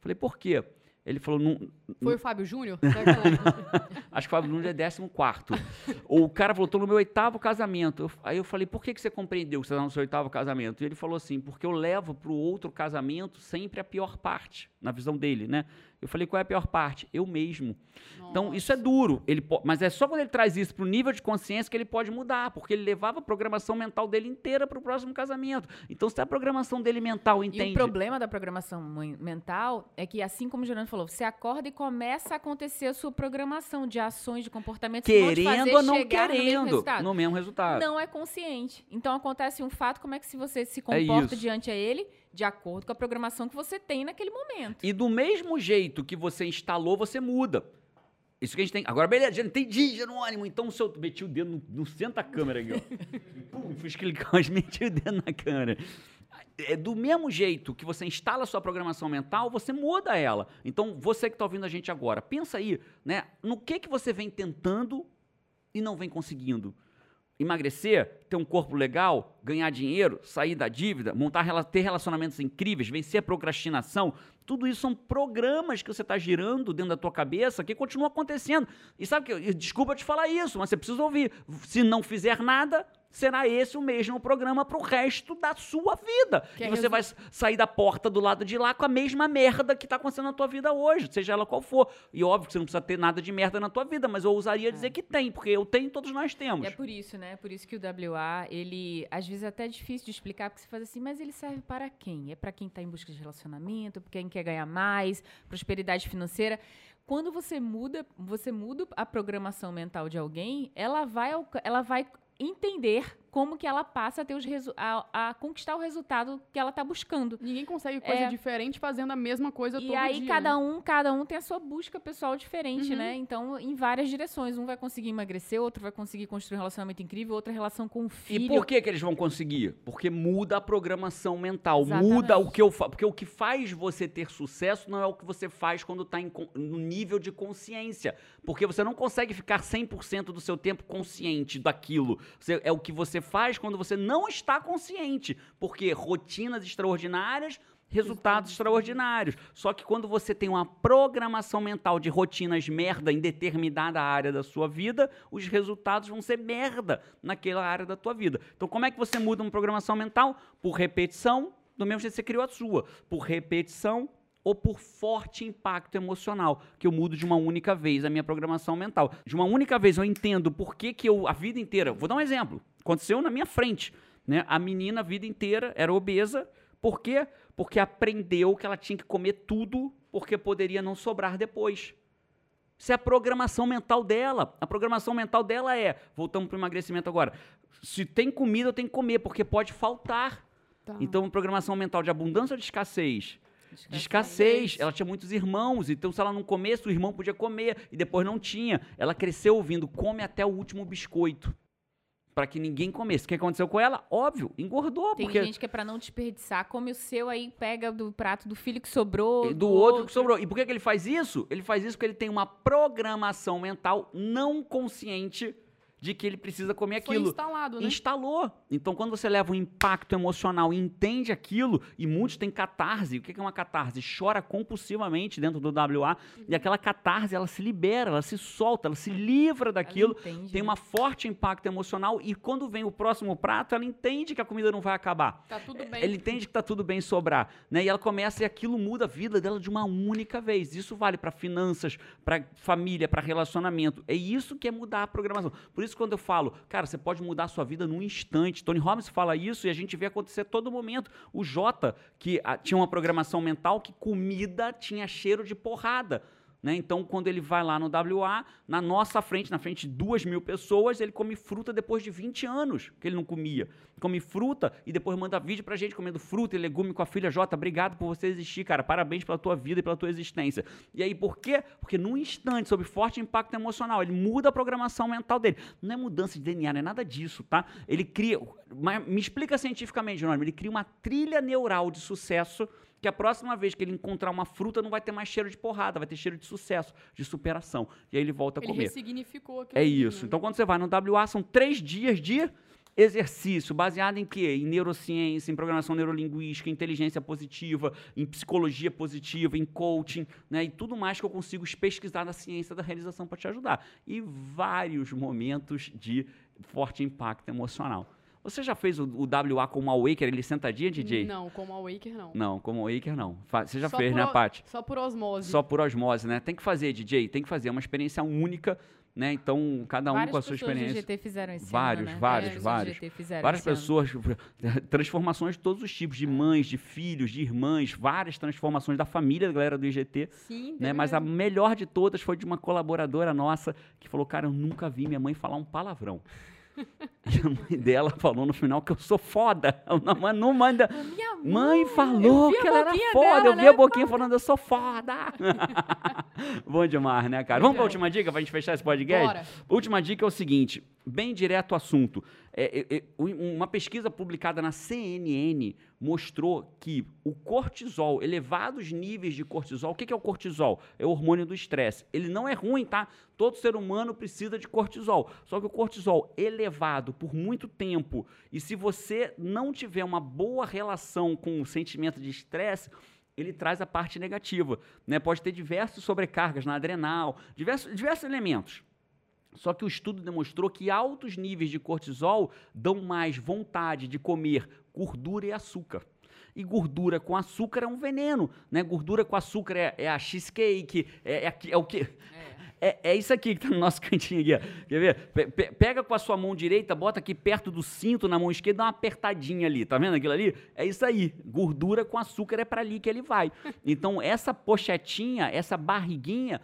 Falei, por quê? Ele falou, não, Foi o Fábio Júnior? Acho que o Fábio Nunes é décimo quarto. o cara falou, tô no meu oitavo casamento. Eu- aí eu falei, por que, que você compreendeu que você está no seu oitavo casamento? E ele falou assim, porque eu levo para o outro casamento sempre a pior parte, na visão dele, né? Eu falei, qual é a pior parte? Eu mesmo. Então, isso é duro. Ele mas é só quando ele traz isso para o nível de consciência que ele pode mudar, porque ele levava a programação mental dele inteira para o próximo casamento. Então, se a programação dele mental E entende... o problema da programação mental é que, assim como o Gerando falou, você acorda e começa a acontecer a sua programação de ações, de comportamentos Querendo ou não chegar no mesmo querendo, resultado. no mesmo resultado. Não é consciente. Então acontece um fato, como é que se você se comporta isso. diante a ele, de acordo com a programação que você tem naquele momento. E do mesmo jeito que você instalou, você muda. Isso que a gente tem. Agora, beleza, já entendi, Jerônimo. Então, se eu meti o dedo no, no centro da câmera aqui, ó. Pum, fiz clicar, mas meti o dedo na câmera. É do mesmo jeito que você instala a sua programação mental, você muda ela. Então, você que está ouvindo a gente agora, pensa aí, né? No que que você vem tentando e não vem conseguindo? Emagrecer, ter um corpo legal, ganhar dinheiro, sair da dívida, montar, ter relacionamentos incríveis, vencer a procrastinação, tudo isso são programas que você está girando dentro da tua cabeça que continuam acontecendo. E sabe que, desculpa te falar isso, mas você precisa ouvir. Se não fizer nada, será esse o mesmo programa para o resto da sua vida. Que e é você vai sair da porta do lado de lá com a mesma merda que está acontecendo na tua vida hoje, seja ela qual for. E óbvio que você não precisa ter nada de merda na tua vida, mas eu ousaria dizer que tem, porque eu tenho, todos nós temos. E é por isso, né? Por isso que o WA, ele, às vezes é até difícil de explicar, porque você faz assim, mas ele serve para quem? É para quem está em busca de relacionamento, para quem quer ganhar mais, prosperidade financeira. Quando você muda, você muda a programação mental de alguém, ela vai, ela vai entender como que ela passa a, ter os a, a conquistar o resultado que ela está buscando. Ninguém consegue coisa É. diferente fazendo a mesma coisa E todo aí dia. cada né? um, cada um tem a sua busca pessoal diferente, Uhum. né? Então, em várias direções, um vai conseguir emagrecer, outro vai conseguir construir um relacionamento incrível, outra relação com o filho. E por que, que eles vão conseguir? Porque muda a programação mental, Exatamente. muda o que eu faço. Porque o que faz você ter sucesso não é o que você faz quando está no nível de consciência. Porque você não consegue ficar 100% do seu tempo consciente daquilo. Você- é o que você faz quando você não está consciente. Porque rotinas extraordinárias. Resultados extraordinários. Só que quando você tem uma programação mental de rotinas merda em determinada área da sua vida, os resultados vão ser merda naquela área da tua vida. Então, como é que você muda uma programação mental? Por repetição, do mesmo jeito que você criou a sua. Por repetição ou por forte impacto emocional, que eu mudo de uma única vez a minha programação mental. De uma única vez eu entendo por que, que eu, a vida inteira. Vou dar um exemplo. Aconteceu na minha frente. Né? A menina a vida inteira era obesa. Por quê? Porque aprendeu que ela tinha que comer tudo porque poderia não sobrar depois. Isso é a programação mental dela. A programação mental dela é, voltamos para o emagrecimento agora, se tem comida eu tenho que comer, porque pode faltar. Tá. Então, programação mental de abundância ou de escassez? De escassez. Ela tinha muitos irmãos, então se ela não comesse, o irmão podia comer e depois não tinha. Ela cresceu ouvindo, come até o último biscoito. Para que ninguém comesse. O que aconteceu com ela? Óbvio, engordou. Tem porque gente que é pra não desperdiçar, come o seu aí, pega do prato do filho que sobrou. E do outro que sobrou. E por que, que ele faz isso? Ele faz isso porque ele tem uma programação mental não consciente de que ele precisa comer Foi aquilo. instalado, né? Instalou. Então, quando você leva um impacto emocional e entende aquilo, e muitos têm catarse. O que é uma catarse? Chora compulsivamente dentro do WA, e aquela catarse, ela se libera, ela se solta, ela se livra daquilo. entende, Tem né? uma forte impacto emocional, e quando vem o próximo prato, ela entende que a comida não vai acabar. Tá tudo bem. Ele entende que tá tudo bem sobrar, né? E ela começa e aquilo muda a vida dela de uma única vez. Isso vale para finanças, para família, para relacionamento. É isso que é mudar a programação. Por isso quando eu falo, cara, você pode mudar a sua vida num instante. Tony Robbins fala isso e a gente vê acontecer a todo momento. O Jota, que ah, tinha uma programação mental que comida tinha cheiro de porrada. Né? Então, quando ele vai lá no WA, na nossa frente, na frente de duas mil pessoas, ele come fruta depois de 20 anos que ele não comia. Come fruta e depois manda vídeo pra gente comendo fruta e legume com a filha Jota. Obrigado por você existir, cara. Parabéns pela tua vida e pela tua existência. E aí, por quê? Porque num instante, sob forte impacto emocional, ele muda a programação mental dele. Não é mudança de DNA, não é nada disso, tá? Ele cria. Me explica cientificamente, Jerônimo. Ele cria uma trilha neural de sucesso que a próxima vez que ele encontrar uma fruta não vai ter mais cheiro de porrada, vai ter cheiro de sucesso, de superação. E aí ele volta a Ele comer. ressignificou aquilo. É isso. né? Então, quando você vai no WA, são três dias de exercício, baseado em quê? Em neurociência, em programação neurolinguística, em inteligência positiva, em psicologia positiva, em coaching, né? E tudo mais que eu consigo pesquisar na ciência da realização para te ajudar. E vários momentos de forte impacto emocional. Você já fez o, o WA com o Awaker, ele sentadinha, DJ? Não, como a Waker, não. Não, como o Awaker não. Você já Só fez, né, o- Paty? Só por osmose. Só por osmose, né? Tem que fazer, DJ, tem que fazer. É uma experiência única, né? Então, cada um Várias com a sua pessoas do experiência. GT fizeram esse Vários, ano, né? vários, do vários. Várias pessoas, transformações de todos os tipos, de mães, de filhos, de irmãs, várias transformações da família da galera do IGT. Sim, Né? Mas a melhor de todas foi de uma colaboradora nossa que falou: Cara, eu nunca vi minha mãe falar um palavrão. E a mãe dela falou no final que eu sou foda. Mas não manda. Minha Mãe falou vi a que ela era foda. dela, eu vi né? a boquinha falando, eu sou foda. Bom demais, né, cara? Vamos pra Legal. última dica pra gente fechar esse podcast? Bora. Última dica é o seguinte, bem direto ao assunto. É, é, é, um- uma pesquisa publicada na CNN mostrou que o cortisol, elevados níveis de cortisol, o que que é o cortisol? É o hormônio do estresse. Ele não é ruim, tá? Todo ser humano precisa de cortisol. Só que o cortisol elevado por muito tempo, e se você não tiver uma boa relação com o sentimento de estresse, ele traz a parte negativa. Né? Pode ter diversas sobrecargas na adrenal, diversos, diversos elementos. Só que o estudo demonstrou que altos níveis de cortisol dão mais vontade de comer gordura e açúcar. E gordura com açúcar é um veneno, né? Gordura com açúcar é, é a cheesecake, é, é, é o que... É, é isso aqui que tá no nosso cantinho aqui, ó. Quer ver? Pe- pe- pega com a sua mão direita, bota aqui perto do cinto na mão esquerda, dá uma apertadinha ali. Tá vendo aquilo ali? É isso aí. Gordura com açúcar é para ali que ele vai. Então, essa pochetinha, essa barriguinha,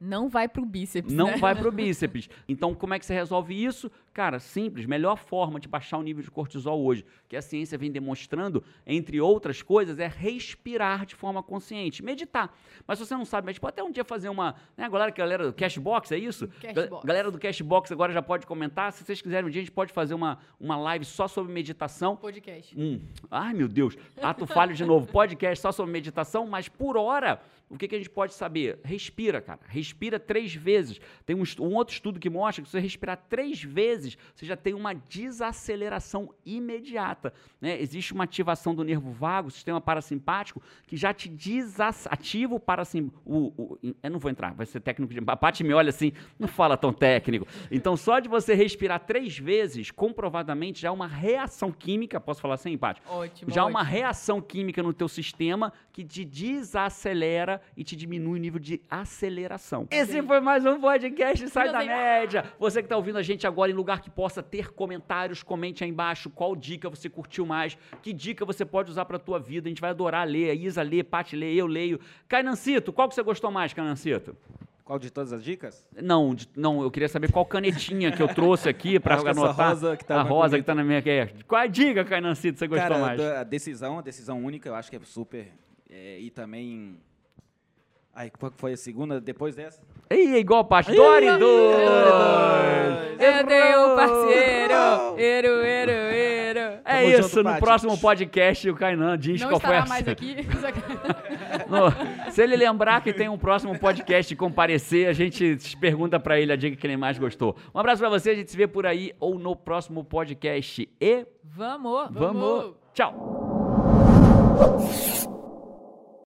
Não vai pro bíceps, não né? vai pro bíceps. Então, como é que você resolve isso? Cara, simples. Melhor forma de baixar o nível de cortisol hoje, que a ciência vem demonstrando, entre outras coisas, é respirar de forma consciente, meditar. Mas se você não sabe, mas pode até um dia fazer uma. Né, galera, a galera do Cashbox, é isso? Cashbox. Ga- Galera do Cashbox agora já pode comentar. Se vocês quiserem um dia, a gente pode fazer uma, uma live só sobre meditação. Podcast. Hum. Ai, meu Deus. Ato falho de novo. Podcast só sobre meditação, mas por hora, o que, que a gente pode saber? Respira, cara. Respira três vezes. Tem um, um outro estudo que mostra que se você respirar três vezes, você já tem uma desaceleração imediata. Né? Existe uma ativação do nervo vago, sistema parasimpático, que já te desativa o parasimpático. O, o- eu não vou entrar, vai ser técnico de. A Paty me olha assim, não fala tão técnico. Então, só de você respirar três vezes, comprovadamente, já é uma reação química. Posso falar assim, Paty? Ótimo, já é uma reação química no teu sistema que te desacelera e te diminui o nível de aceleração. Esse foi mais um podcast Sai Meu da Deus. Média. Você que está ouvindo a gente agora em lugar que possa ter comentários, comente aí embaixo qual dica você curtiu mais, que dica você pode usar para tua vida. A gente vai adorar ler. A Isa lê, Paty lê, eu leio. Cainancito, qual que você gostou mais, Cainancito? Qual de todas as dicas? Não, de- não, eu queria saber qual canetinha que eu trouxe aqui para anotar. rosa que tá a rosa que tá na minha. é- Qual a dica, Cainancito, você gostou Cara, mais? a decisão, a decisão única, eu acho que é super. é, e também. Ai, qual que foi a segunda depois dessa? Ih, é igual a Paty. Dori 2! Eu tenho um parceiro! Ero, ero, ero. É Tamo isso, junto, no Paty. próximo podcast o Kainan diz Não qual foi a... estará mais aqui. No- se ele lembrar que tem um próximo podcast e comparecer, a gente pergunta pra ele a dica que ele mais gostou. Um abraço pra você, a gente se vê por aí ou no próximo podcast. E Vamos! vamos. Vamos. Tchau!